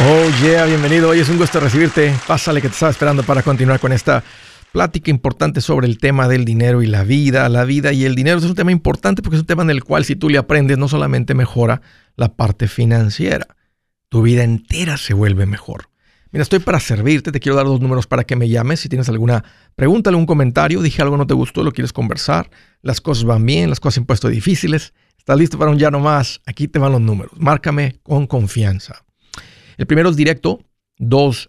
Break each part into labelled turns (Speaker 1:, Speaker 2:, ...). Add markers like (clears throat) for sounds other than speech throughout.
Speaker 1: Oh yeah, bienvenido. Hoy es un gusto recibirte. Pásale que te estaba esperando para continuar con esta plática importante sobre el tema del dinero y la vida. La vida y el dinero es un tema importante porque es un tema en el cual si tú le aprendes no solamente mejora la parte financiera, tu vida entera se vuelve mejor. Mira, estoy para servirte, te quiero dar dos números para que me llames. Si tienes alguna pregunta, algún comentario, dije algo no te gustó, lo quieres conversar, las cosas van bien, las cosas han puesto difíciles, estás listo para un ya no más, aquí te van los números. Márcame con confianza. El primero es directo, 2,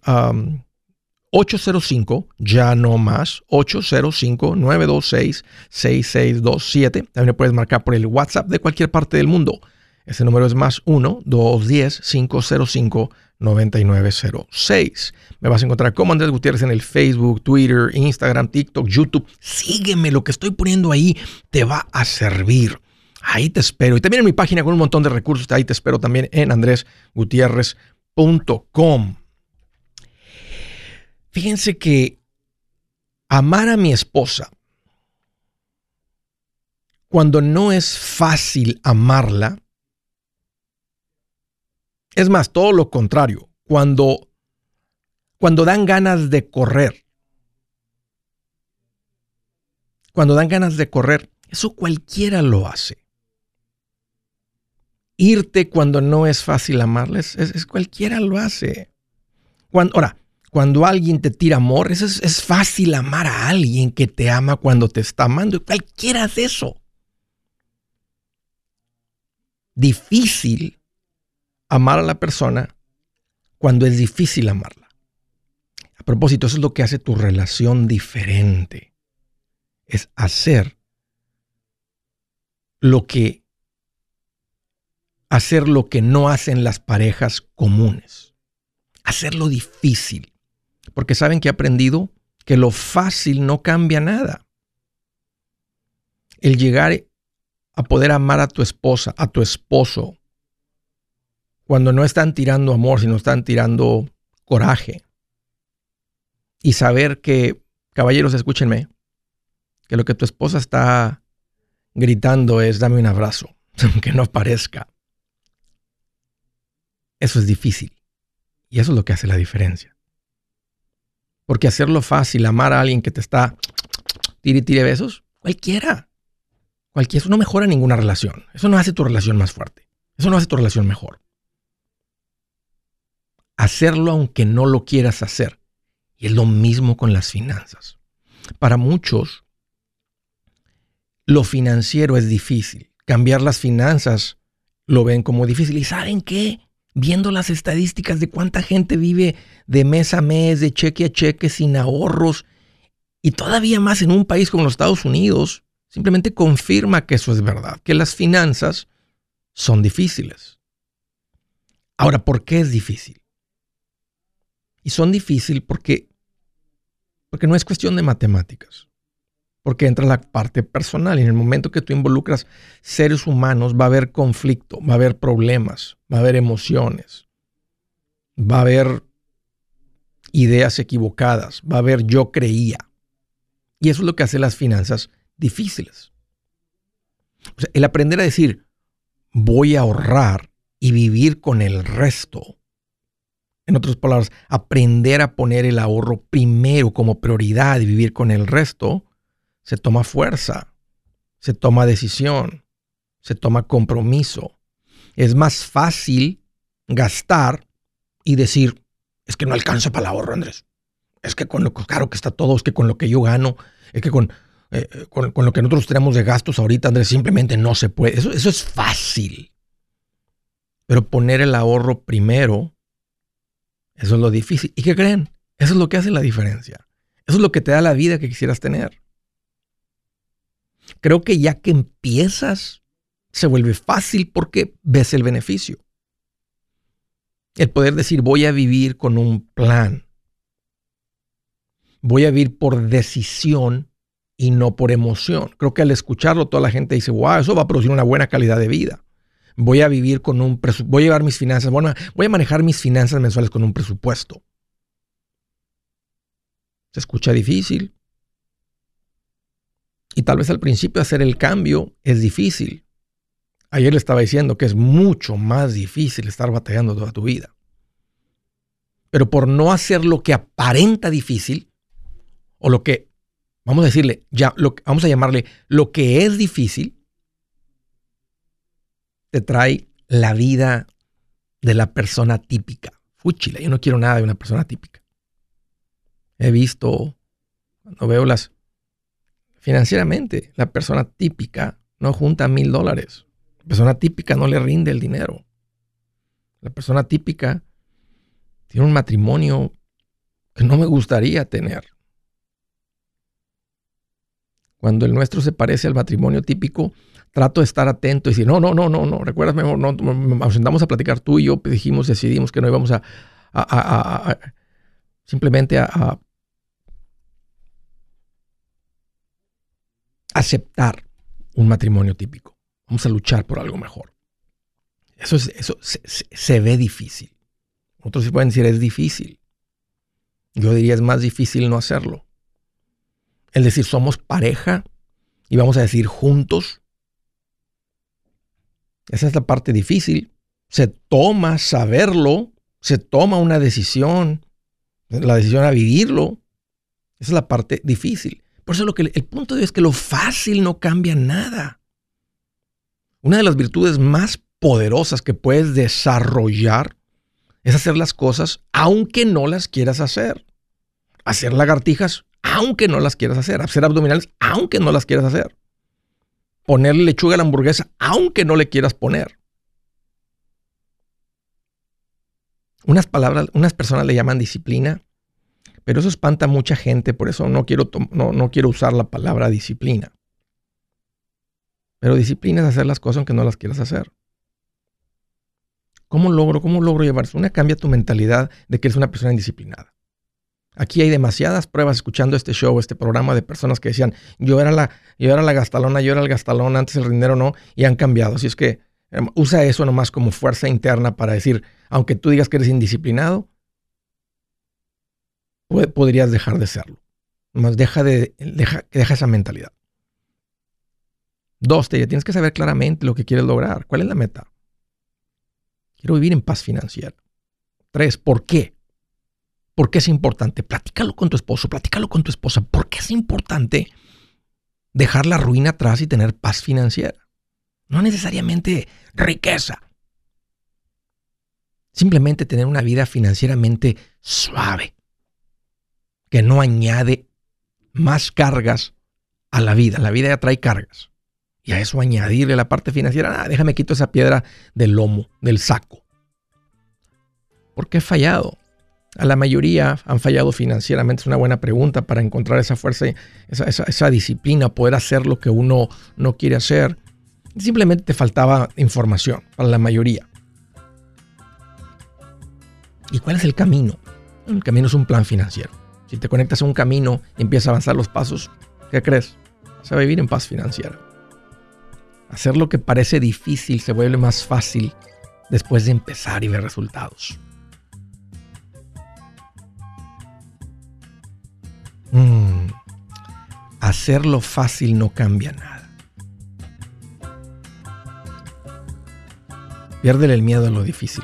Speaker 1: 805, ya no más, 805-926-6627. También me puedes marcar por el WhatsApp de cualquier parte del mundo. Ese número es más 1-210-505-9906. Me vas a encontrar como Andrés Gutiérrez en el Facebook, Twitter, Instagram, TikTok, YouTube. Sígueme, lo que estoy poniendo ahí te va a servir. Ahí te espero. Y también en mi página con un montón de recursos. Ahí te espero también en Andrés Gutiérrez Fíjense que amar a mi esposa, cuando no es fácil amarla, es más, todo lo contrario, cuando, cuando dan ganas de correr, cuando dan ganas de correr, eso cualquiera lo hace irte cuando no es fácil amarles, es, cualquiera lo hace. Cuando, ahora, cuando alguien te tira amor, es, es, fácil amar a alguien que te ama cuando te está amando. Cualquiera hace eso. Difícil amar a la persona cuando es difícil amarla. A propósito, eso es lo que hace tu relación diferente. Es hacer lo que hacer lo que no hacen las parejas comunes. Hacerlo difícil. Porque saben que he aprendido que lo fácil no cambia nada. El llegar a poder amar a tu esposa, a tu esposo, cuando no están tirando amor, sino están tirando coraje. Y saber que, caballeros, escúchenme, que lo que tu esposa está gritando es dame un abrazo, (laughs) aunque no parezca. Eso es difícil. Y eso es lo que hace la diferencia. Porque hacerlo fácil, amar a alguien que te está tire tire besos, cualquiera. Cualquiera. Eso no mejora ninguna relación. Eso no hace tu relación más fuerte. Eso no hace tu relación mejor. Hacerlo aunque no lo quieras hacer. Y es lo mismo con las finanzas. Para muchos, lo financiero es difícil. Cambiar las finanzas lo ven como difícil. ¿Y saben qué? Viendo las estadísticas de cuánta gente vive de mes a mes, de cheque a cheque, sin ahorros, y todavía más en un país como los Estados Unidos, simplemente confirma que eso es verdad, que las finanzas son difíciles. Ahora, ¿por qué es difícil? Y son difíciles porque, porque no es cuestión de matemáticas porque entra la parte personal. Y en el momento que tú involucras seres humanos, va a haber conflicto, va a haber problemas, va a haber emociones, va a haber ideas equivocadas, va a haber yo creía. Y eso es lo que hace las finanzas difíciles. el aprender a decir, voy a ahorrar y vivir con el resto. En otras palabras, aprender a poner el ahorro primero como prioridad y vivir con el resto se toma fuerza, se toma decisión, se toma compromiso. Es más fácil gastar y decir, es que no alcanza para el ahorro, Andrés. Es que con lo caro que está todo, es que con lo que yo gano, es que con, eh, con, lo que nosotros tenemos de gastos ahorita, Andrés, simplemente no se puede. Eso, eso es fácil. Pero poner el ahorro primero, eso es lo difícil. ¿Y qué creen? Eso es lo que hace la diferencia. Eso es lo que te da la vida que quisieras tener. Creo que ya que empiezas, se vuelve fácil porque ves el beneficio. El poder decir, voy a vivir con un plan. Voy a vivir por decisión y no por emoción. Creo que al escucharlo toda la gente dice, wow, eso va a producir una buena calidad de vida. Voy a vivir con un presupuesto, voy a llevar mis finanzas, voy a manejar mis finanzas mensuales con un presupuesto. Se escucha difícil, y tal vez al principio hacer el cambio es difícil. Ayer le estaba diciendo que es mucho más difícil estar batallando toda tu vida. pero por no hacer lo que aparenta difícil, o lo que, vamos a decirle, ya, lo, vamos a llamarle lo que es difícil, te trae la vida de la persona típica. Fúchila, yo no quiero nada de una persona típica. He visto, cuando veo las, financieramente, la persona típica no junta mil dólares. La persona típica no le rinde el dinero. La persona típica tiene un matrimonio que no me gustaría tener. Cuando el nuestro se parece al matrimonio típico, trato de estar atento y decir, no, no, no, no, no, recuerdas mejor, no, nos sentamos a platicar tú y yo, dijimos, decidimos que no íbamos a, simplemente a, aceptar un matrimonio típico. Vamos a luchar por algo mejor. Eso, es, eso se, ve difícil. Otros sí pueden decir es difícil. Yo diría es más difícil no hacerlo. Es decir, somos pareja y vamos a decir juntos. Esa es la parte difícil. Se toma saberlo, se toma una decisión, la decisión a vivirlo. Esa es la parte difícil. Por eso lo que, el punto de es que lo fácil no cambia nada. Una de las virtudes más poderosas que puedes desarrollar es hacer las cosas aunque no las quieras hacer. Hacer lagartijas aunque no las quieras hacer. Hacer abdominales aunque no las quieras hacer. Ponerle lechuga a la hamburguesa aunque no le quieras poner. Unas palabras, unas personas le llaman disciplina, pero eso espanta a mucha gente, por eso no quiero, no, no quiero usar la palabra disciplina. Pero disciplina es hacer las cosas aunque no las quieras hacer. ¿Cómo logro, cómo logro llevarse? Una cambia tu mentalidad de que eres una persona indisciplinada. Aquí hay demasiadas pruebas escuchando este show, este programa de personas que decían, yo era la, yo era la gastalona, yo era el gastalón, antes el dinero no, y han cambiado. Así es que em, usa eso nomás como fuerza interna para decir, aunque tú digas que eres indisciplinado, podrías dejar de serlo. Más deja, de, deja, esa mentalidad. Dos, te tienes que saber claramente lo que quieres lograr. ¿Cuál es la meta? Quiero vivir en paz financiera. Tres, ¿por qué? ¿Por qué es importante? Platícalo con tu esposo, platícalo con tu esposa. ¿Por qué es importante dejar la ruina atrás y tener paz financiera? No necesariamente riqueza. Simplemente tener una vida financieramente suave, que no añade más cargas a la vida. La vida ya trae cargas y a eso añadirle la parte financiera, ah, déjame quito esa piedra del lomo, del saco. ¿Por qué he fallado? A la mayoría han fallado financieramente. Es una buena pregunta para encontrar esa fuerza, esa, esa disciplina, poder hacer lo que uno no quiere hacer. Simplemente te faltaba información para la mayoría. ¿Y cuál es el camino? El camino es un plan financiero. Si te conectas a un camino y empiezas a avanzar los pasos, ¿qué crees? Se va a vivir en paz financiera. Hacer lo que parece difícil se vuelve más fácil después de empezar y ver resultados. Mm. Hacerlo fácil no cambia nada. Piérdele el miedo a lo difícil.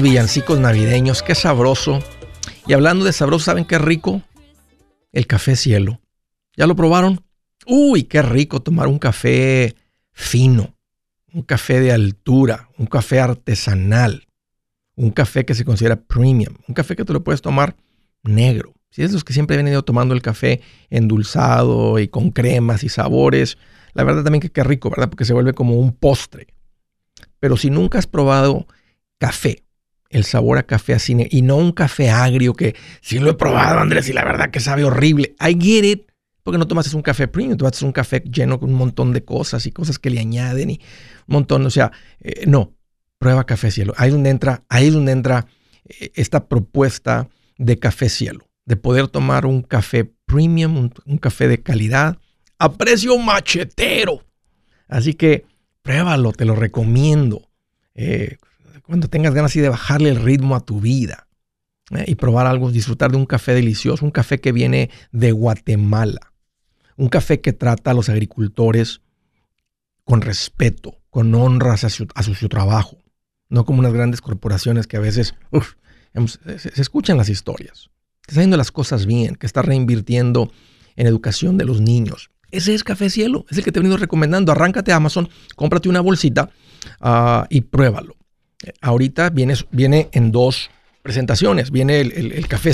Speaker 1: villancicos navideños, qué sabroso. Y hablando de sabroso, ¿saben qué rico? El café cielo. ¿Ya lo probaron? Uy, qué rico tomar un café fino, un café de altura, un café artesanal, un café que se considera premium, un café que tú lo puedes tomar negro. Si es los que siempre he venido tomando el café endulzado y con cremas y sabores, la verdad también que qué rico, ¿verdad? Porque se vuelve como un postre. Pero si nunca has probado café, el sabor a café así y no un café agrio que sí lo he probado, Andrés, y la verdad que sabe horrible. I get it. Porque no tomas un café premium, tomas un café lleno con un montón de cosas y cosas que le añaden y un montón, o sea, eh, no, prueba café cielo. Ahí es donde entra, ahí es donde entra eh, esta propuesta de café cielo, de poder tomar un café premium, un, café de calidad a precio machetero. Así que pruébalo, te lo recomiendo. Eh, cuando tengas ganas de bajarle el ritmo a tu vida ¿eh? y probar algo, disfrutar de un café delicioso, un café que viene de Guatemala, un café que trata a los agricultores con respeto, con honras a su, trabajo, no como unas grandes corporaciones que a veces se, escuchan las historias, que está haciendo las cosas bien, que está reinvirtiendo en educación de los niños. Ese es Café Cielo, es el que te he venido recomendando. Arráncate a Amazon, cómprate una bolsita ah, y pruébalo ahorita viene, viene en dos presentaciones. Viene el, café,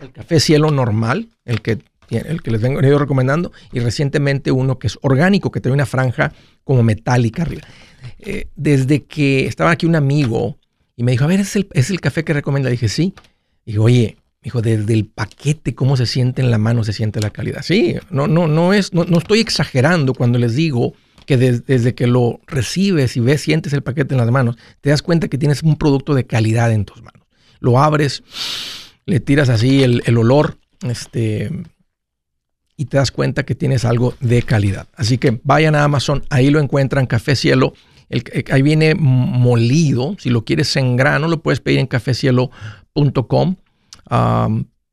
Speaker 1: el café cielo normal, el que, el que les vengo ido recomendando, y recientemente uno que es orgánico, que tiene una franja como metálica arriba. Eh, desde que estaba aquí un amigo y me dijo, a ver, ¿es el, es el café que recomienda? Dije, sí. Y digo, oye, dijo, desde el paquete, cómo se siente en la mano, se siente la calidad. Sí, no, no, no es, no, no estoy exagerando cuando les digo que desde que lo recibes y ves, sientes el paquete en las manos, te das cuenta que tienes un producto de calidad en tus manos. Lo abres, le tiras así el, olor, este, y te das cuenta que tienes algo de calidad. Así que vayan a Amazon, ahí lo encuentran, Café Cielo. El, ahí viene molido. Si lo quieres en grano, lo puedes pedir en cafecielo.com.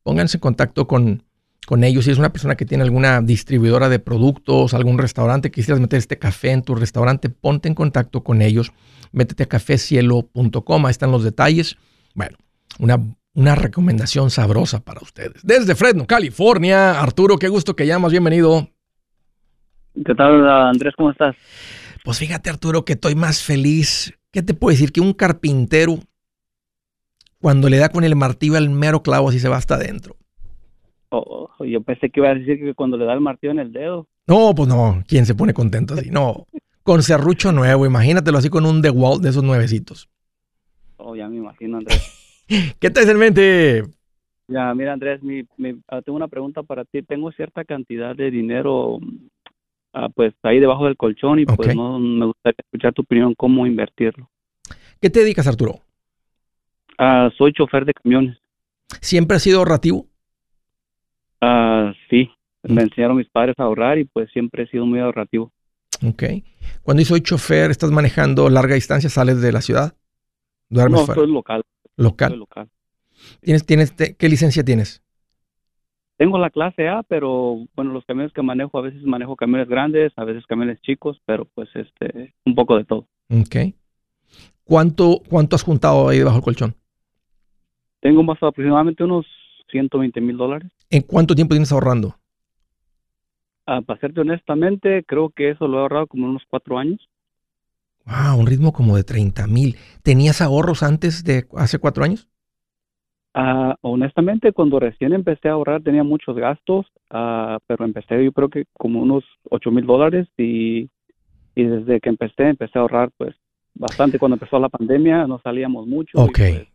Speaker 1: pónganse en contacto con, con ellos. Si es una persona que tiene alguna distribuidora de productos, algún restaurante, quisieras meter este café en tu restaurante, ponte en contacto con ellos. Métete a cafecielo.com, ahí están los detalles. Bueno, una, una recomendación sabrosa para ustedes. Desde Fresno, California, Arturo, qué gusto que llamas, bienvenido.
Speaker 2: ¿Qué tal, Andrés? ¿Cómo estás?
Speaker 1: Pues fíjate, Arturo, que estoy más feliz. ¿Qué te puedo decir? Que un carpintero, cuando le da con el martillo al mero clavo, así se va hasta adentro.
Speaker 2: Oh, yo pensé que iba a decir que cuando le da el martillo en el dedo.
Speaker 1: No, pues no. ¿Quién se pone contento así? No. Con serrucho nuevo, imagínatelo así con un DeWalt de esos nuevecitos.
Speaker 2: Oh, ya me imagino, Andrés. (laughs)
Speaker 1: ¿Qué te en mente?
Speaker 2: Ya, mira, Andrés, mi, ah, tengo una pregunta para ti. Tengo cierta cantidad de dinero, ah, pues ahí debajo del colchón y pues no me gustaría escuchar tu opinión cómo invertirlo.
Speaker 1: ¿Qué te dedicas, Arturo?
Speaker 2: Ah, soy chofer de camiones.
Speaker 1: ¿Siempre has sido ahorrativo?
Speaker 2: Ah, sí, mm. me enseñaron mis padres a ahorrar y pues siempre he sido muy ahorrativo.
Speaker 1: Ok. Cuando soy chofer, ¿estás manejando larga distancia? ¿Sales de la ciudad?
Speaker 2: no, soy local.
Speaker 1: Local. local. ¿Tienes, tienes, ¿Qué licencia tienes?
Speaker 2: Tengo la clase A, pero bueno, los camiones que manejo, a veces manejo camiones grandes, a veces camiones chicos, pero pues este, un poco de todo.
Speaker 1: Ok. ¿Cuánto, cuánto has juntado ahí debajo del colchón?
Speaker 2: Tengo más aproximadamente unos 120 mil dólares.
Speaker 1: ¿En cuánto tiempo tienes ahorrando?
Speaker 2: Ah, para serte honestamente, creo que eso lo he ahorrado como unos cuatro años.
Speaker 1: Wow, un ritmo como de 30 mil. ¿Tenías ahorros antes de hace cuatro años?
Speaker 2: Ah, honestamente, cuando recién empecé a ahorrar tenía muchos gastos, ah, pero empecé yo creo que como unos ocho mil dólares y, y desde que empecé, empecé a ahorrar pues bastante. Cuando empezó la pandemia no salíamos mucho.
Speaker 1: Ok.
Speaker 2: pues,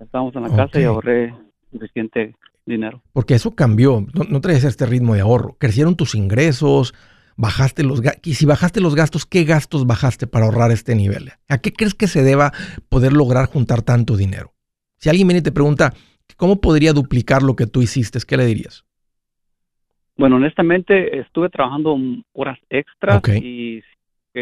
Speaker 2: estábamos en la casa y ahorré suficiente dinero.
Speaker 1: Porque eso cambió. No, no traes este ritmo de ahorro. Crecieron tus ingresos, bajaste los gastos. Y si bajaste los gastos, ¿qué gastos bajaste para ahorrar este nivel? ¿A qué crees que se deba poder lograr juntar tanto dinero? Si alguien viene y te pregunta, ¿cómo podría duplicar lo que tú hiciste? ¿Qué le dirías?
Speaker 2: Bueno, honestamente estuve trabajando horas extras y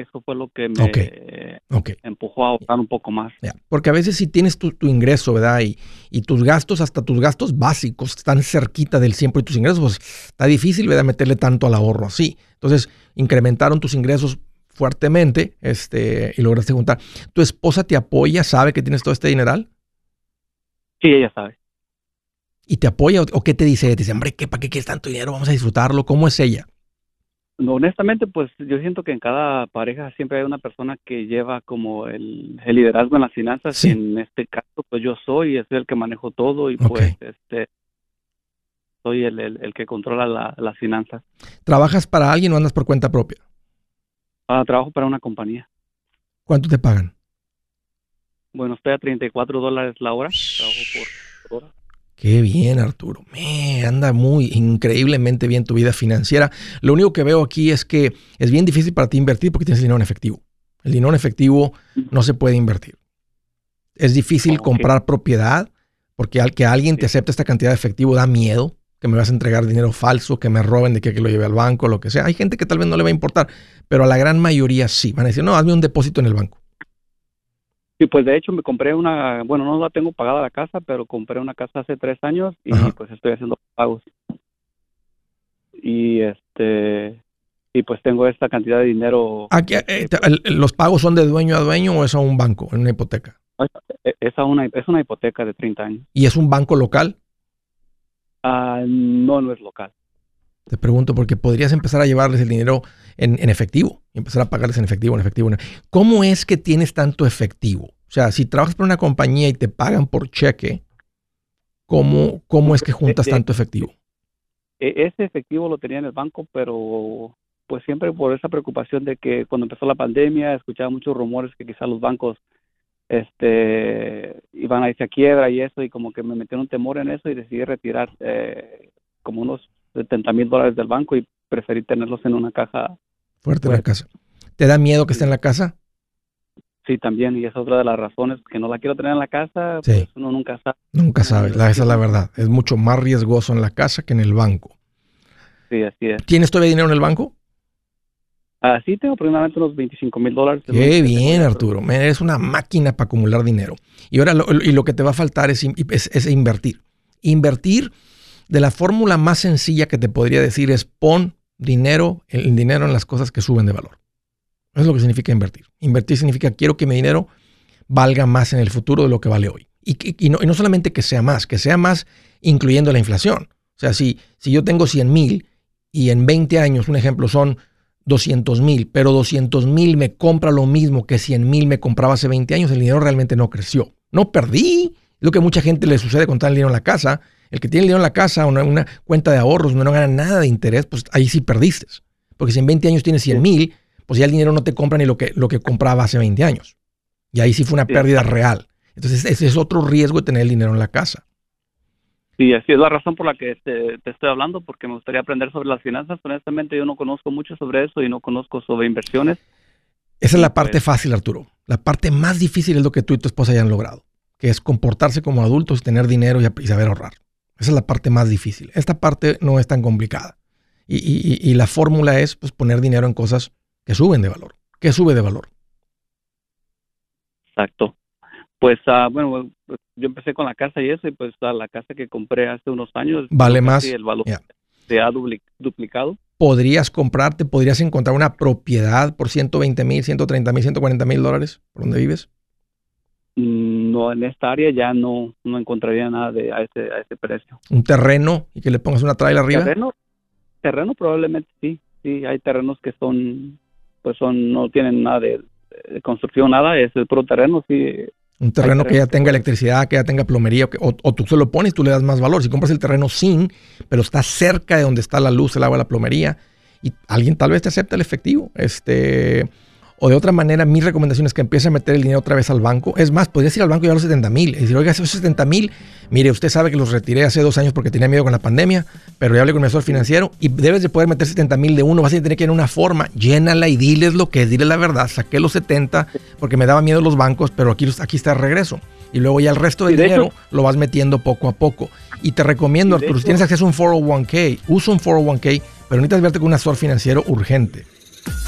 Speaker 2: eso fue lo que me empujó a ahorrar un poco más.
Speaker 1: Porque a veces si tienes tu, tu ingreso, ¿verdad? Y, y tus gastos, hasta tus gastos básicos, están cerquita del 100% de tus ingresos, pues está difícil, ¿verdad? Meterle tanto al ahorro así. Entonces, incrementaron tus ingresos fuertemente este, y lograste juntar. ¿Tu esposa te apoya, sabe que tienes todo este dineral?
Speaker 2: Sí, ella sabe.
Speaker 1: ¿Y te apoya o, o qué te dice? Te dice, hombre, ¿qué, ¿para qué quieres tanto dinero? Vamos a disfrutarlo. ¿Cómo es ella?
Speaker 2: No, honestamente, pues yo siento que en cada pareja siempre hay una persona que lleva como el, el liderazgo en las finanzas.
Speaker 1: Sí.
Speaker 2: En este caso, pues yo soy, es el que manejo todo y pues este soy el, el, el que controla la- las finanzas.
Speaker 1: ¿Trabajas para alguien o andas por cuenta propia?
Speaker 2: Ah, trabajo para una compañía.
Speaker 1: ¿Cuánto te pagan?
Speaker 2: Bueno, estoy a 34 dólares la hora. Trabajo por hora.
Speaker 1: Qué bien, Arturo. Me anda muy increíblemente bien tu vida financiera. Lo único que veo aquí es que es bien difícil para ti invertir porque tienes dinero en efectivo. El dinero en efectivo no se puede invertir. Es difícil comprar propiedad porque al que alguien te acepte esta cantidad de efectivo da miedo que me vas a entregar dinero falso, que me roben de que, que lo lleve al banco, lo que sea. Hay gente que tal vez no le va a importar, pero a la gran mayoría sí. Van a decir, no, hazme un depósito en el banco.
Speaker 2: Y pues de hecho me compré una, bueno, no la tengo pagada la casa, pero compré una casa hace tres años y
Speaker 1: Ajá.
Speaker 2: pues estoy haciendo pagos. Y este, y pues tengo esta cantidad de dinero.
Speaker 1: Aquí, eh, el- ¿Los pagos son de dueño a dueño o es a un banco, en una hipoteca?
Speaker 2: e- Es, a una, es una hipoteca de 30 años.
Speaker 1: ¿Y es un banco local?
Speaker 2: Ah, no, no es local.
Speaker 1: Te pregunto porque podrías empezar a llevarles el dinero en, en efectivo y empezar a pagarles en efectivo, en efectivo. ¿Cómo es que tienes tanto efectivo? O sea, si trabajas para una compañía y te pagan por cheque, ¿cómo, cómo es que juntas tanto efectivo?
Speaker 2: E- Ese efectivo lo tenía en el banco, pero pues siempre por esa preocupación de que cuando empezó la pandemia escuchaba muchos rumores que quizá los bancos este iban a irse a quiebra y eso y como que me metieron un temor en eso y decidí retirar eh, como unos 70 mil dólares del banco y preferí tenerlos en una caja
Speaker 1: Fuerte en la casa. ¿Te da miedo que esté en la casa?
Speaker 2: sí también y esa es otra de las razones que no la quiero tener en la casa
Speaker 1: Sí.
Speaker 2: pues uno nunca sabe
Speaker 1: Nunca sabes. La- esa es la verdad. Es mucho más riesgoso en la casa que en el banco.
Speaker 2: sí así es
Speaker 1: ¿Tienes todavía dinero en el banco?
Speaker 2: ah sí tengo aproximadamente unos 25 mil dólares
Speaker 1: Qué bien, Arturo. Man, Eres una máquina para acumular dinero. Y ahora lo, y lo que te va a faltar es, es- es invertir. Invertir de la fórmula más sencilla que te podría decir es pon dinero, el dinero en las cosas que suben de valor. Eso es lo que significa invertir. Invertir significa quiero que mi dinero valga más en el futuro de lo que vale hoy. Y, y no, y no solamente que sea más, que sea más incluyendo la inflación. O sea, si, si yo tengo 100 mil y en 20 años, un ejemplo, son 200 mil, pero 200 mil me compra lo mismo que 100 mil me compraba hace 20 años, el dinero realmente no creció. No perdí. Lo que a mucha gente le sucede con el dinero en la casa. El que tiene el dinero en la casa o una, una cuenta de ahorros donde no gana nada de interés, pues ahí sí perdiste. Porque si en 20 años tienes 100 mil, pues ya el dinero no te compra ni lo que, lo que compraba hace 20 años. Y ahí sí fue una pérdida real. Entonces ese es otro riesgo de tener el dinero en la casa.
Speaker 2: Sí, así es la razón por la que te, te estoy hablando, porque me gustaría aprender sobre las finanzas. Honestamente, yo no conozco mucho sobre eso y no conozco sobre inversiones.
Speaker 1: Esa es la parte
Speaker 2: pues.
Speaker 1: fácil, Arturo. La parte más difícil es lo que tú y tu esposa hayan logrado, que es comportarse como adultos, tener dinero y, y saber ahorrar. Esa es la parte más difícil. Esta parte no es tan complicada. Y, y- la fórmula es pues, poner dinero en cosas que suben de valor. ¿Qué sube de valor?
Speaker 2: Exacto. Pues, ah, bueno, yo empecé con la casa y eso, y pues ah, la casa que compré hace unos años.
Speaker 1: Vale más.
Speaker 2: El valor se ha dupli- duplicado.
Speaker 1: Podrías comprarte, podrías encontrar una propiedad por 120 mil, 130 mil, 140 mil dólares por donde vives.
Speaker 2: No, en esta área ya no, no encontraría nada de a ese, a ese precio.
Speaker 1: Un terreno y que le pongas una traila arriba.
Speaker 2: Terreno, terreno probablemente sí, sí, hay terrenos que son, pues son, no tienen nada de, construcción, nada, es el puro terreno, sí.
Speaker 1: Un terreno que ya tenga electricidad, que ya tenga plomería, o, o, tú se lo pones, tú le das más valor. Si compras el terreno sin, pero está cerca de donde está la luz, el agua, la plomería, y alguien tal vez te acepta el efectivo. Este, o de otra manera, mi recomendación es que empiece a meter el dinero otra vez al banco. Es más, podrías ir al banco y llevar los 70 mil. Y decir, oiga, esos 70 mil, mire, usted sabe que los retiré hace dos años porque tenía miedo con la pandemia, pero ya hablé con mi asesor financiero y debes de poder meter 70 mil de uno. Vas a tener que ir en una forma, llénala y diles lo que es, dile la verdad. Saqué los 70 porque me daba miedo los bancos, pero aquí, aquí está el regreso. Y luego ya el resto del dinero lo vas metiendo poco a poco. Y te recomiendo, Arturo, si tienes acceso a un 401k, usa un 401k, pero necesitas verte con un asesor financiero urgente.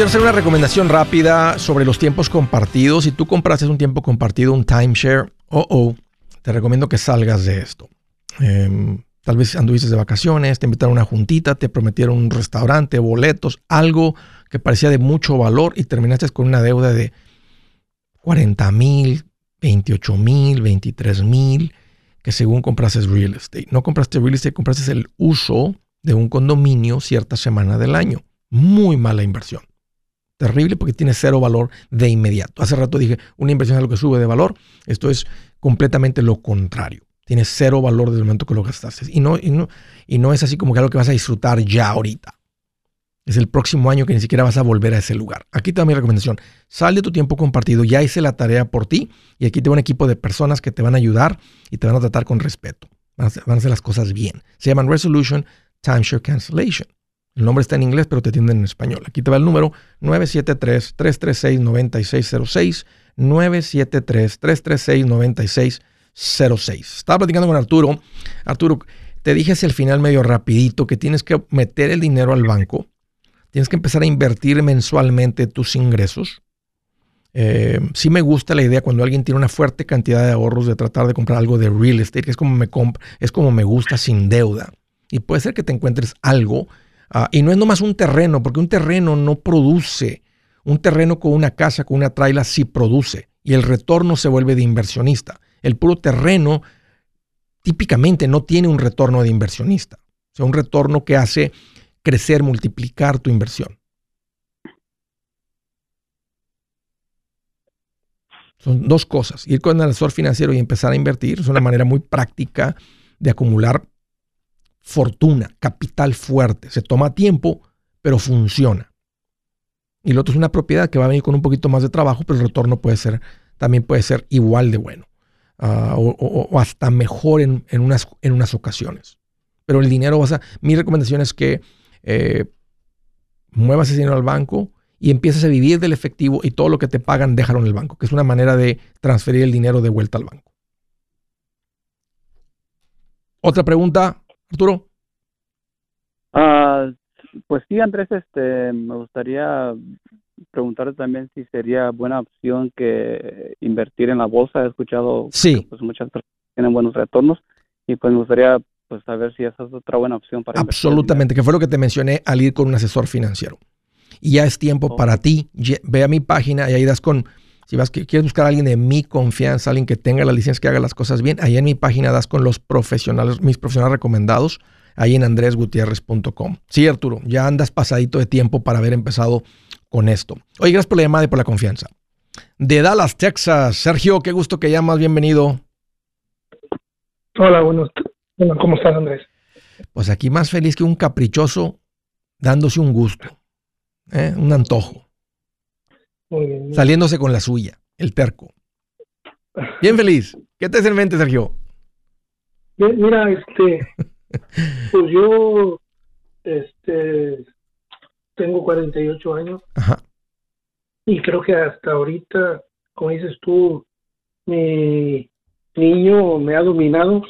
Speaker 1: Quiero hacer una recomendación rápida sobre los tiempos compartidos. Si tú compraste un tiempo compartido, un timeshare, oh, oh, te recomiendo que salgas de esto. Em, tal vez anduviste de vacaciones, te invitaron a una juntita, te prometieron un restaurante, boletos, algo que parecía de mucho valor y terminaste con una deuda de 40 mil, 28 mil, 23 mil, que según compraste real estate. No compraste real estate, compraste el uso de un condominio cierta semana del año. Muy mala inversión terrible porque tiene cero valor de inmediato. Hace rato dije, una inversión es lo que sube de valor. Esto es completamente lo contrario. Tiene cero valor desde el momento que lo gastaste. Y no, y no, y no es así como que algo que vas a disfrutar ya ahorita. Es el próximo año que ni siquiera vas a volver a ese lugar. Aquí te mi recomendación. Sal de tu tiempo compartido. Ya hice la tarea por ti. Y aquí tengo un equipo de personas que te van a ayudar y te van a tratar con respeto. Van van a hacer las cosas bien. Se llaman Resolution Timeshare Cancellation. El nombre está en inglés, pero te atienden en español. Aquí te va el número 973-336-9606. 973-336-9606. Estaba platicando con Arturo. Arturo, te dije hacia el final medio rapidito que tienes que meter el dinero al banco. Tienes que empezar a invertir mensualmente tus ingresos. Eh, sí me gusta la idea cuando alguien tiene una fuerte cantidad de ahorros de tratar de comprar algo de real estate, que es como me, es como me gusta sin deuda. Y puede ser que te encuentres algo Ah, y no es nomás un terreno, porque un terreno no produce. Un terreno con una casa, con una traila, sí produce. Y el retorno se vuelve de inversionista. El puro terreno típicamente no tiene un retorno de inversionista. O sea, un retorno que hace crecer, multiplicar tu inversión. Son dos cosas. Ir con el asesor financiero y empezar a invertir es una manera muy práctica de acumular fortuna, capital fuerte. Se toma tiempo, pero funciona. Y lo otro es una propiedad que va a venir con un poquito más de trabajo, pero el retorno puede ser, también puede ser igual de bueno. Ah, o, hasta mejor en, unas, en unas ocasiones. Pero el dinero vas a... Mi recomendación es que eh, muevas ese dinero al banco y empieces a vivir del efectivo y todo lo que te pagan déjalo en el banco, que es una manera de transferir el dinero de vuelta al banco. Otra pregunta, Arturo.
Speaker 2: Ah, pues sí, Andrés, este, me gustaría preguntarte también si sería buena opción que invertir en la bolsa. He escuchado
Speaker 1: sí.
Speaker 2: que pues, muchas personas tienen buenos retornos y pues me gustaría pues saber si esa es otra buena opción para
Speaker 1: Absolutamente, que fue lo que te mencioné al ir con un asesor financiero. Y ya es tiempo oh. para ti. Ve a mi página y ahí das con si vas que quieres buscar a alguien de mi confianza, alguien que tenga la licencia, que haga las cosas bien, ahí en mi página das con los profesionales, mis profesionales recomendados. ahí en andresgutierrez.com. Sí, Arturo, ya andas pasadito de tiempo para haber empezado con esto. Oye, gracias por la llamada y por la confianza. De Dallas, Texas, Sergio, qué gusto que llamas, bienvenido.
Speaker 3: Hola, buenos, ¿cómo estás, Andrés?
Speaker 1: Pues aquí más feliz que un caprichoso dándose un gusto, ¿eh? un antojo. Muy bien, Saliéndose con la suya, el terco. Bien feliz. ¿Qué te hace en mente, Sergio?
Speaker 3: Mira, este, (laughs) pues yo, este, tengo 48 años. Ajá. Y creo que hasta ahorita, como dices tú, mi niño me ha dominado,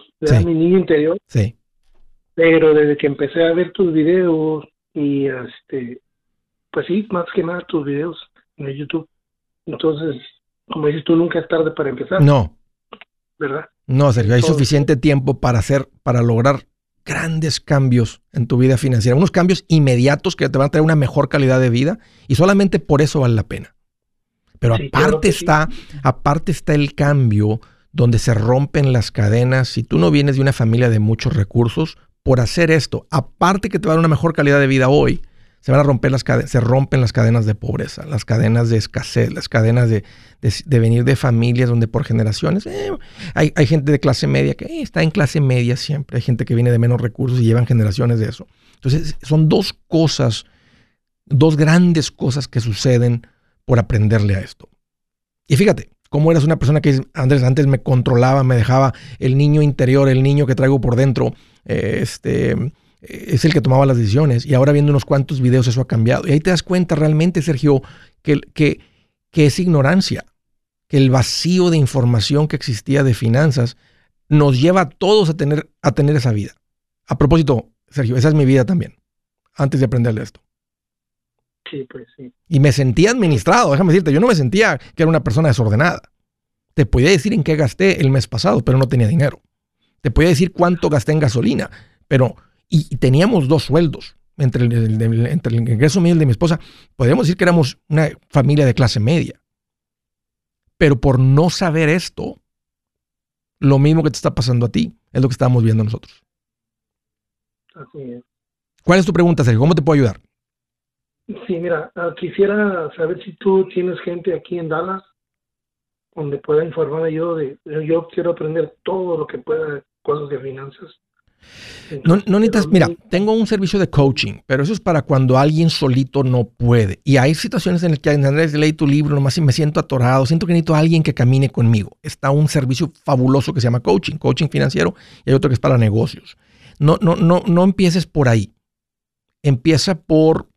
Speaker 3: mi niño interior.
Speaker 1: Sí.
Speaker 3: Pero desde que empecé a ver tus videos y este, pues sí, más que nada tus videos en el YouTube. Entonces, como dices tú, nunca es tarde para empezar.
Speaker 1: No.
Speaker 3: ¿Verdad?
Speaker 1: No, Sergio, hay suficiente tiempo para hacer, para lograr grandes cambios en tu vida financiera, unos cambios inmediatos que te van a traer una mejor calidad de vida y solamente por eso vale la pena. Pero aparte está, aparte está el cambio donde se rompen las cadenas. Si tú no vienes de una familia de muchos recursos, por hacer esto, aparte que te va a dar una mejor calidad de vida hoy, se van a romper las cadenas, se rompen las cadenas de pobreza, las cadenas de escasez, las cadenas de, venir de familias donde por generaciones eh, hay, gente de clase media que eh, está en clase media siempre, hay gente que viene de menos recursos y llevan generaciones de eso. Entonces, son dos cosas, dos grandes cosas que suceden por aprenderle a esto. Y fíjate, cómo eras una persona que, Andrés, antes me controlaba, me dejaba el niño interior, el niño que traigo por dentro, eh, este es el que tomaba las decisiones y ahora viendo unos cuantos videos eso ha cambiado. Y ahí te das cuenta realmente, Sergio, que, que, que es ignorancia, que el vacío de información que existía de finanzas nos lleva a todos a tener, a tener esa vida. A propósito, Sergio, esa es mi vida también, antes de aprenderle esto.
Speaker 3: Sí, pues sí.
Speaker 1: Y me sentía administrado, déjame decirte, yo no me sentía que era una persona desordenada. Te podía decir en qué gasté el mes pasado, pero no tenía dinero. Te podía decir cuánto gasté en gasolina, pero y, teníamos dos sueldos entre el, entre el ingreso mío y el de mi esposa. Podríamos decir que éramos una familia de clase media. Pero por no saber esto, lo mismo que te está pasando a ti es lo que estábamos viendo nosotros.
Speaker 3: Así es.
Speaker 1: ¿Cuál es tu pregunta, Sergio? ¿Cómo te puedo ayudar?
Speaker 3: Sí, mira, ah, quisiera saber si tú tienes gente aquí en Dallas donde pueda informarme yo de, yo quiero aprender todo lo que pueda, cosas de finanzas.
Speaker 1: No, no necesitas, mira, tengo un servicio de coaching, pero eso es para cuando alguien solito no puede. Y hay situaciones en las que Andrés leí tu libro nomás y me siento atorado, siento que necesito a alguien que camine conmigo. Está un servicio fabuloso que se llama coaching, coaching financiero, y hay otro que es para negocios. No, no, no, no empieces por ahí. Empieza por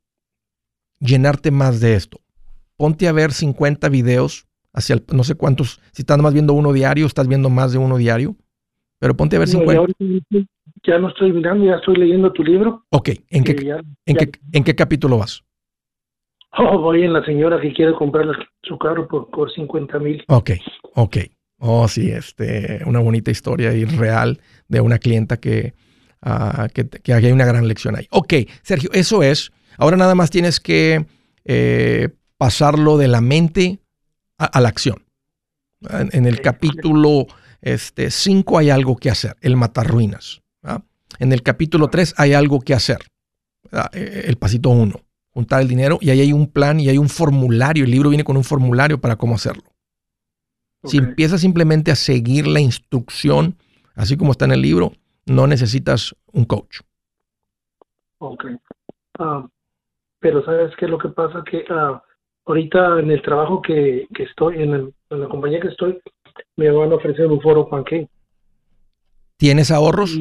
Speaker 1: llenarte más de esto. Ponte a ver 50 videos hacia el, no sé cuántos, si estás más viendo uno diario, estás viendo más de uno diario, pero ponte a ver 50
Speaker 3: ya no estoy mirando, ya estoy leyendo tu libro.
Speaker 1: Ok, ¿en, qué, ¿en, Qué, ¿en qué capítulo vas?
Speaker 3: Oh, voy en la señora que quiere comprar su carro por, por 50 mil.
Speaker 1: Ok, ok. Oh, sí, este, una bonita historia y real de una clienta que, uh, que, que, hay una gran lección ahí. Ok, Sergio, eso es. Ahora nada más tienes que eh, pasarlo de la mente a, la acción. En, el capítulo 5 este, hay algo que hacer, el matar ruinas. En el capítulo 3 hay algo que hacer. Eh, el pasito 1, juntar el dinero y ahí hay un plan y hay un formulario. El libro viene con un formulario para cómo hacerlo. Si empiezas simplemente a seguir la instrucción, así como está en el libro, no necesitas un coach.
Speaker 3: Ok. Ah, pero ¿sabes qué es lo que pasa? Que ah, ahorita en el trabajo que, estoy, en, la compañía que estoy, me van a ofrecer un foro panque.
Speaker 1: ¿Tienes ahorros?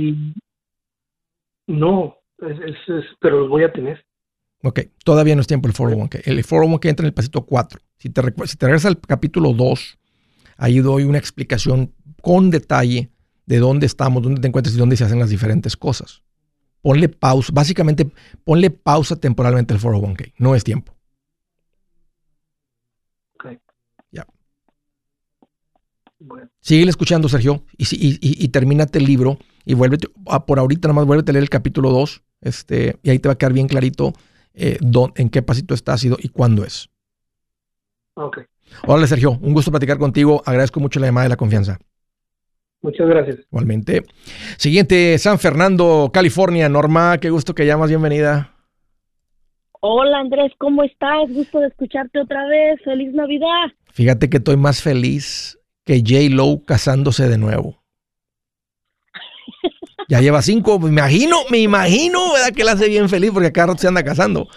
Speaker 3: No, es, pero los voy a tener.
Speaker 1: Ok, todavía no es tiempo el 401k. El 401k entra en el pasito 4. Si te, si te regresas al capítulo 2, ahí doy una explicación con detalle de dónde estamos, dónde te encuentras y dónde se hacen las diferentes cosas. Ponle pausa, básicamente ponle pausa temporalmente al 401k. No es tiempo.
Speaker 3: Ok.
Speaker 1: Ya. Bueno. Sigue escuchando, Sergio, y, y, y, y termínate el libro y vuelve, ah, por ahorita nada más vuelve a leer el capítulo 2, este, y ahí te va a quedar bien clarito eh, en qué pasito estás y, y cuándo es.
Speaker 3: Ok.
Speaker 1: Hola Sergio, un gusto platicar contigo. Agradezco mucho la llamada y la confianza.
Speaker 3: Muchas gracias.
Speaker 1: Igualmente. Siguiente, San Fernando, California. Norma, qué gusto que llamas, bienvenida.
Speaker 4: Hola Andrés, ¿cómo estás? Gusto de escucharte otra vez. Feliz Navidad.
Speaker 1: Fíjate que estoy más feliz que J. Lowe casándose de nuevo. Ya lleva cinco, me imagino, me imagino, ¿verdad? Que la hace bien feliz porque cada rato se anda casando.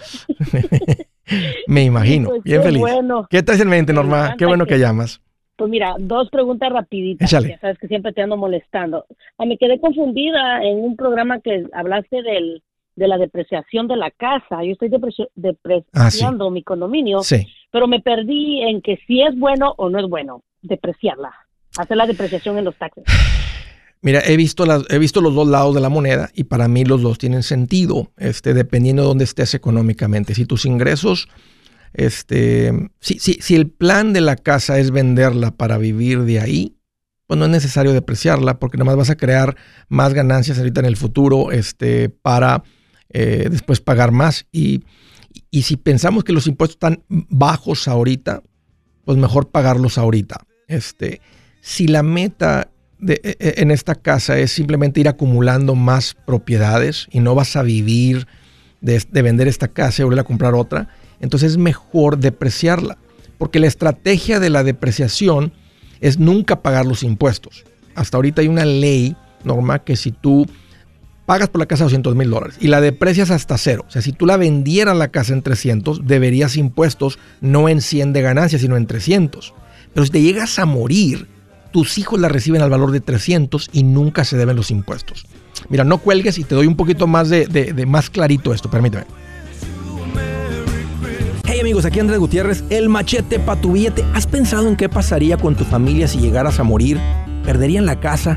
Speaker 1: (laughs) me imagino, pues bien feliz. ¿Qué traes en mente, Norma? Qué bueno que, llamas.
Speaker 4: Pues mira, dos preguntas rapiditas. Ya sabes que siempre te ando molestando. Ah, me quedé confundida en un programa que hablaste del, de la depreciación de la casa. Yo estoy depreciando ah, mi condominio, sí. pero me perdí en que si es bueno o no es bueno depreciarla, hacer la depreciación en los taxes. (sighs) (laughs)
Speaker 1: Mira, he visto, he visto los dos lados de la moneda y para mí los dos tienen sentido, este, dependiendo de dónde estés económicamente. Si tus ingresos, este, si, si, si el plan de la casa es venderla para vivir de ahí, pues no es necesario depreciarla porque nada más vas a crear más ganancias ahorita en el futuro este, para eh, después pagar más. Y, y si pensamos que los impuestos están bajos ahorita, pues mejor pagarlos ahorita. Este, si la meta e, e, en esta casa es simplemente ir acumulando más propiedades y no vas a vivir de, vender esta casa y volver a comprar otra, entonces es mejor depreciarla. Porque la estrategia de la depreciación es nunca pagar los impuestos. Hasta ahorita hay una ley, Norma, que si tú pagas por la casa 200 mil dólares y la deprecias hasta cero, o sea, si tú la vendieras la casa en 300, deberías impuestos no en 100 de ganancia, sino en 300. Pero si te llegas a morir, tus hijos la reciben al valor de 300 y nunca se deben los impuestos. Mira, no cuelgues y te doy un poquito más de, más clarito esto, permíteme.
Speaker 5: Hey amigos, aquí Andrés Gutiérrez, el machete para tu billete. ¿Has pensado en qué pasaría con tu familia si llegaras a morir? ¿Perderían la casa?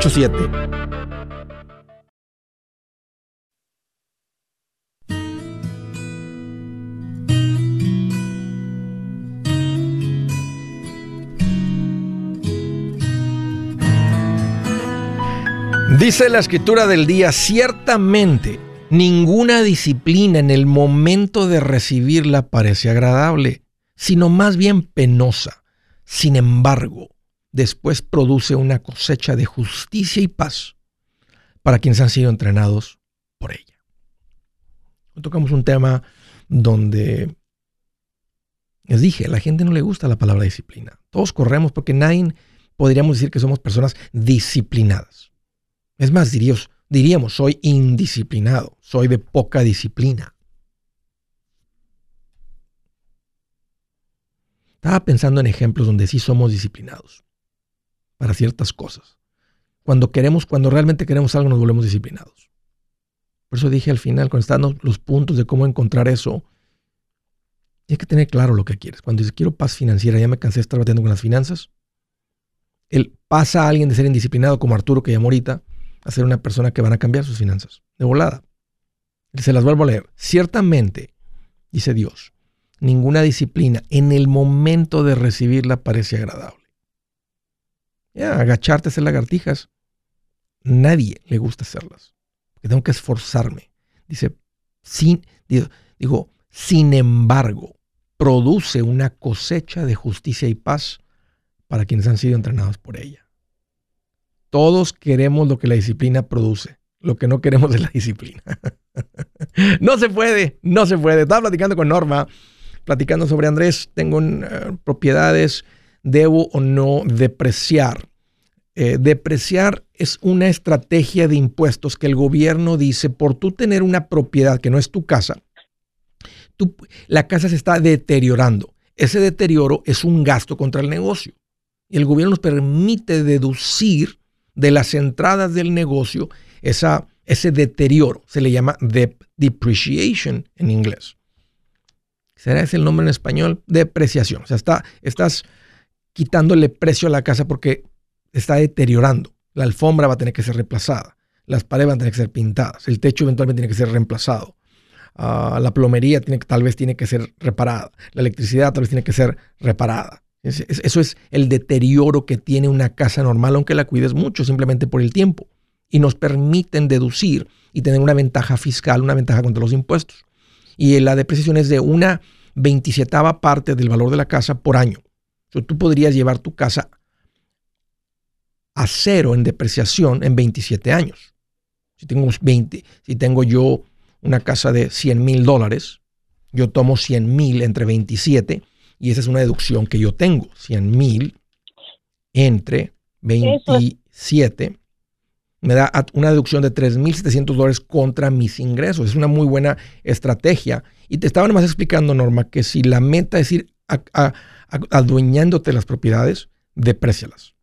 Speaker 5: 844-748-8887.
Speaker 1: Dice la escritura del día, ciertamente Ninguna disciplina en el momento de recibirla parece agradable, sino más bien penosa. Sin embargo, después produce una cosecha de justicia y paz para quienes han sido entrenados por ella. Tocamos un tema donde les dije, a la gente no le gusta la palabra disciplina. Todos corremos porque nadie podríamos decir que somos personas disciplinadas. Es más, diríos, diríamos, soy indisciplinado, soy de poca disciplina. Estaba pensando en ejemplos donde sí somos disciplinados para ciertas cosas. Cuando queremos, cuando realmente queremos algo, nos volvemos disciplinados. Por eso dije al final, cuando están los puntos de cómo encontrar eso, hay que tener claro lo que quieres. Cuando dices quiero paz financiera, ya me cansé de estar batiendo con las finanzas. Él pasa a alguien de ser indisciplinado como Arturo que llamó ahorita, a ser una persona que van a cambiar sus finanzas. De volada. Se las vuelvo a leer. Ciertamente, dice Dios, ninguna disciplina en el momento de recibirla parece agradable. Ya, agacharte hacer lagartijas. Nadie le gusta hacerlas. Tengo que esforzarme. Dice, sin, digo, sin embargo, produce una cosecha de justicia y paz para quienes han sido entrenados por ella. Todos queremos lo que la disciplina produce. Lo que no queremos es la disciplina. (laughs) no se puede, no se puede. Estaba platicando con Norma, platicando sobre Andrés, tengo eh, propiedades, debo o no depreciar. Eh, depreciar es una estrategia de impuestos que el gobierno dice, por tú tener una propiedad que no es tu casa, la casa se está deteriorando. ese deterioro es un gasto contra el negocio. Y el gobierno nos permite deducir de las entradas del negocio esa, ese deterioro. Se le llama depreciation en inglés. ¿Será ese el nombre en español? Depreciación. O sea, está, estás quitándole precio a la casa porque está deteriorando. La alfombra va a tener que ser reemplazada. Las paredes van a tener que ser pintadas. El techo eventualmente tiene que ser reemplazado. Ah, la plomería tiene, tal vez tiene que ser reparada. La electricidad tal vez tiene que ser reparada. eso es el deterioro que tiene una casa normal, aunque la cuides mucho, simplemente por el tiempo. Y nos permiten deducir y tener una ventaja fiscal, una ventaja contra los impuestos. Y la depreciación es de una 27 parte del valor de la casa por año. Tú podrías llevar tu casa a cero en depreciación en 27 años. Si tengo, 20, si tengo yo una casa de 100 mil dólares, yo tomo 100 mil entre 27 y esa es una deducción que yo tengo. 100 mil entre 27 me da una deducción de 3.700 dólares contra mis ingresos. Es una muy buena estrategia. Y te estaba nomás explicando, Norma, que si la meta es ir adueñándote las propiedades, deprécialas.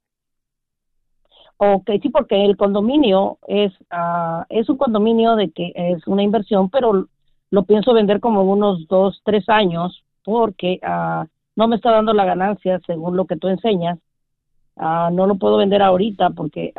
Speaker 4: Ok, sí, porque el condominio es, ah, es un condominio de que es una inversión, pero lo pienso vender como unos dos, tres años porque uh, no me está dando la ganancia según lo que tú enseñas. Uh, no lo puedo vender ahorita porque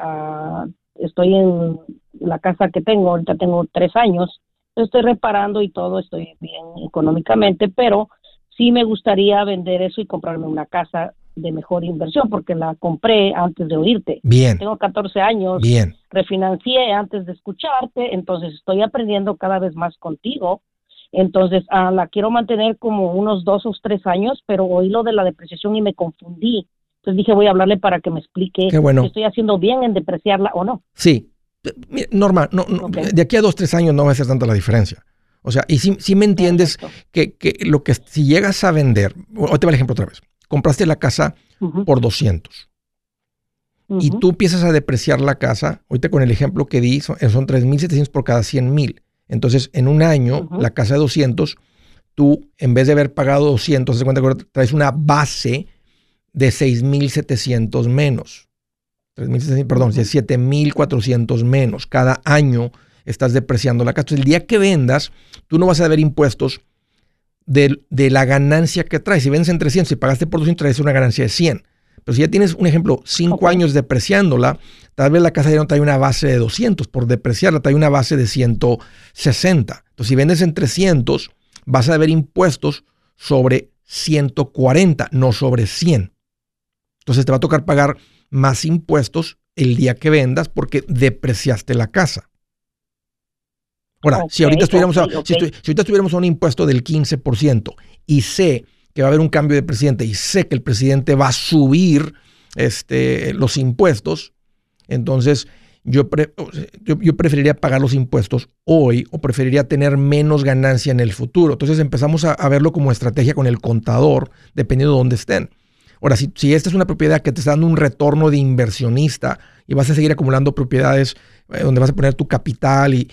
Speaker 4: estoy en la casa que tengo, ahorita tengo tres años, estoy reparando y todo, estoy bien económicamente, pero sí me gustaría vender eso y comprarme una casa de mejor inversión porque la compré antes de oírte.
Speaker 1: Bien.
Speaker 4: Tengo 14 años.
Speaker 1: Bien.
Speaker 4: Refinancié antes de escucharte, entonces estoy aprendiendo cada vez más contigo. Entonces, ah, la quiero mantener como unos dos o tres años, pero oí lo de la depreciación y me confundí. Entonces dije, voy a hablarle para que me explique
Speaker 1: Qué bueno.
Speaker 4: si estoy haciendo bien en depreciarla o no.
Speaker 1: Sí. Norma, no, de aquí a dos, tres años no va a ser tanta la diferencia. O sea, y si, si me entiendes que, que, lo que si llegas a vender, o te va el ejemplo otra vez compraste la casa por 200 y tú empiezas a depreciar la casa, ahorita con el ejemplo que di, son, son 3.700 por cada 100.000. Entonces, en un año, la casa de 200, tú, en vez de haber pagado 200, se cuenta que traes una base de 6.700 menos. 3.700, perdón, 7.400 menos. Cada año estás depreciando la casa. Entonces, el día que vendas, tú no vas a ver impuestos de, la ganancia que traes. Si vendes en 300 y pagaste por 200, traes una ganancia de 100. Pero si ya tienes, un ejemplo, 5 años depreciándola, tal vez la casa ya no trae una base de 200. Por depreciarla, trae una base de 160. Entonces, si vendes en 300, vas a ver impuestos sobre 140, no sobre 100. Entonces, te va a tocar pagar más impuestos el día que vendas porque depreciaste la casa. Ahora, si ahorita estuviéramos, a, Si, ahorita estuviéramos a un impuesto del 15% y sé que va a haber un cambio de presidente y sé que el presidente va a subir este, los impuestos, entonces yo, yo, preferiría pagar los impuestos hoy o preferiría tener menos ganancia en el futuro. Entonces empezamos a, a verlo como estrategia con el contador, dependiendo de dónde estén. Ahora, si, si, esta es una propiedad que te está dando un retorno de inversionista y vas a seguir acumulando propiedades eh, donde vas a poner tu capital y,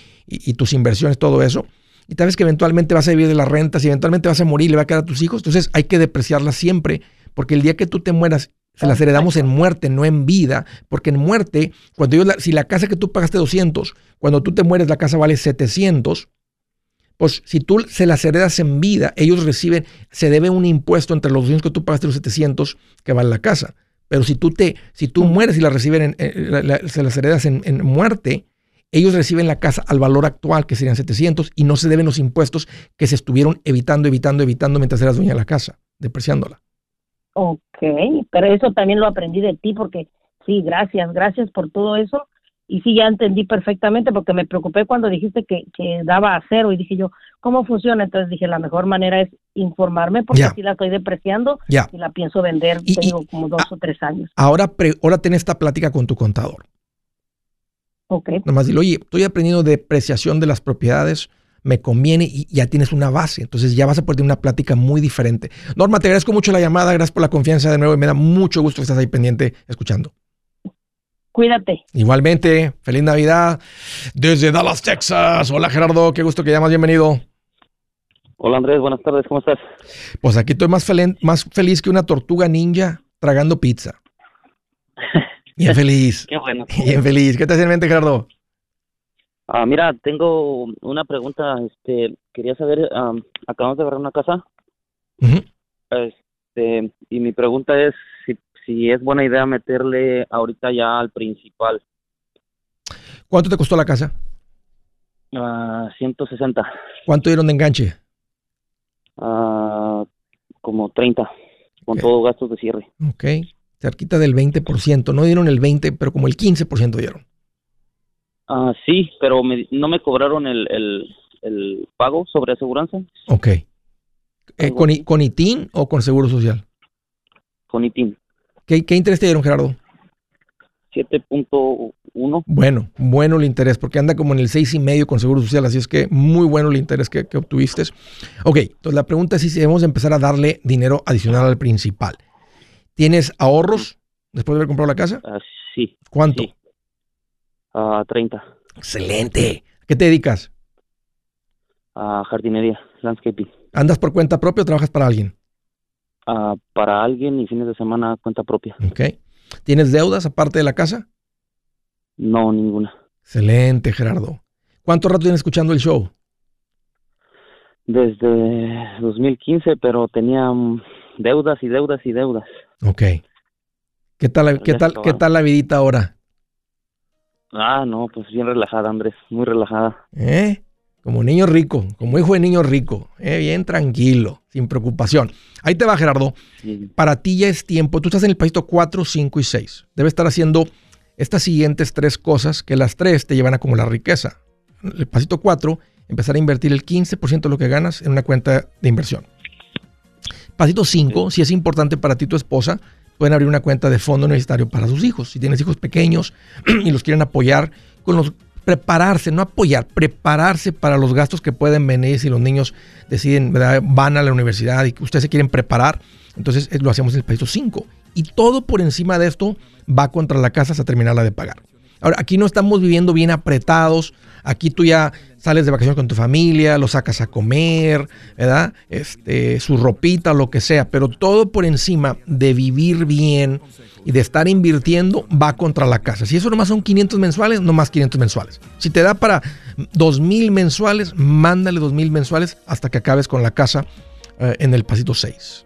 Speaker 1: tus inversiones, todo eso, y tal vez que eventualmente vas a vivir de las rentas y eventualmente vas a morir y le va a quedar a tus hijos, entonces hay que depreciarlas siempre, porque el día que tú te mueras, se las heredamos en muerte, no en vida, porque en muerte, cuando yo, si la casa que tú pagaste 200, cuando tú te mueres la casa vale 700, pues si tú se las heredas en vida, ellos reciben, se debe un impuesto entre los 200 que tú pagaste los 700 que vale la casa. Pero si tú, te, si tú mueres y la reciben se las heredas en, muerte, ellos reciben la casa al valor actual, que serían 700, y no se deben los impuestos que se estuvieron evitando, evitando, evitando mientras eras dueña de la casa, depreciándola.
Speaker 4: Ok, pero eso también lo aprendí de ti porque sí, gracias, gracias por todo eso y sí, ya entendí perfectamente porque me preocupé cuando dijiste que, que, daba a cero y dije yo, ¿cómo funciona? Entonces dije, la mejor manera es informarme porque si la estoy depreciando y la pienso vender, tengo como dos o tres años.
Speaker 1: Ahora, ahora ten esta plática con tu contador.
Speaker 4: Ok.
Speaker 1: Nomás dile, oye, estoy aprendiendo depreciación de las propiedades, me conviene y ya tienes una base. Entonces ya vas a poder tener una plática muy diferente. Norma, te agradezco mucho la llamada, gracias por la confianza de nuevo y me da mucho gusto que estés ahí pendiente escuchando.
Speaker 4: Cuídate.
Speaker 1: Igualmente, feliz Navidad desde Dallas, Texas. Hola Gerardo, qué gusto que llamas, bienvenido.
Speaker 6: Hola Andrés, buenas tardes, ¿cómo estás?
Speaker 1: Pues aquí estoy más, más feliz que una tortuga ninja tragando pizza. (laughs) Bien feliz.
Speaker 6: Qué bueno.
Speaker 1: Bien feliz. ¿Qué te hace en mente, Gerardo?
Speaker 6: Ah, mira, tengo una pregunta. Este, quería saber, acabamos de ver una casa. Este, y mi pregunta es si, es buena idea meterle ahorita ya al principal.
Speaker 1: ¿Cuánto te costó la casa?
Speaker 6: Uh, 160.
Speaker 1: ¿Cuánto dieron de enganche?
Speaker 6: Uh, como 30, con todos gastos de cierre.
Speaker 1: Ok, cerquita del 20%. No dieron el 20, pero como el 15% dieron.
Speaker 6: Ah, sí, pero no me cobraron el, el, pago sobre aseguranza.
Speaker 1: Ok. Eh, ¿con, ¿Con ITIN o con Seguro Social?
Speaker 6: Con ITIN.
Speaker 1: ¿Qué, qué interés te dieron, Gerardo?
Speaker 6: 7.1.
Speaker 1: Bueno, bueno el interés, porque anda como en el 6,5 con Seguro Social, así es que muy bueno el interés que, obtuviste. Ok, entonces la pregunta es si debemos empezar a darle dinero adicional al principal. ¿Tienes ahorros después de haber comprado la casa?
Speaker 6: Uh, sí.
Speaker 1: ¿Cuánto?
Speaker 6: A 30.
Speaker 1: Excelente. ¿A qué te dedicas?
Speaker 6: A jardinería, landscaping.
Speaker 1: ¿Andas por cuenta propia o trabajas para alguien?
Speaker 6: Uh, para alguien y fines de semana cuenta propia.
Speaker 1: Ok. ¿Tienes deudas aparte de la casa?
Speaker 6: No, ninguna.
Speaker 1: Excelente, Gerardo. ¿Cuánto rato tienes escuchando el show?
Speaker 6: Desde 2015, pero tenía mm, deudas y deudas y deudas.
Speaker 1: Ok. ¿Qué tal, qué tal, qué tal la vidita ahora?
Speaker 6: Ah, no, pues bien relajada, Andrés, muy relajada.
Speaker 1: ¿Eh? Como niño rico, como hijo de niño rico, ¿eh? bien tranquilo, sin preocupación. Ahí te va, Gerardo. Para ti ya es tiempo, tú estás en el pasito 4, 5 y 6. Debes estar haciendo estas siguientes tres cosas que las tres te llevan a acumular riqueza. El pasito 4, empezar a invertir el 15% de lo que ganas en una cuenta de inversión. Pasito 5, si es importante para ti tu esposa, pueden abrir una cuenta de fondo universitario para sus hijos. Si tienes hijos pequeños (clears throat) y los quieren apoyar con los prepararse, no apoyar, prepararse para los gastos que pueden venir si los niños deciden, van a la universidad y ustedes se quieren preparar. Entonces lo hacemos en el país 5. Y todo por encima de esto va contra la casa hasta terminarla de pagar. Ahora, aquí no estamos viviendo bien apretados. Aquí tú ya sales de vacaciones con tu familia, lo sacas a comer, ¿verdad? Este, su ropita, lo que sea. Pero todo por encima de vivir bien y de estar invirtiendo va contra la casa. Si eso nomás son 500 mensuales, no más 500 mensuales. Si te da para 2.000 mensuales, mándale 2.000 mensuales hasta que acabes con la casa eh, en el pasito 6.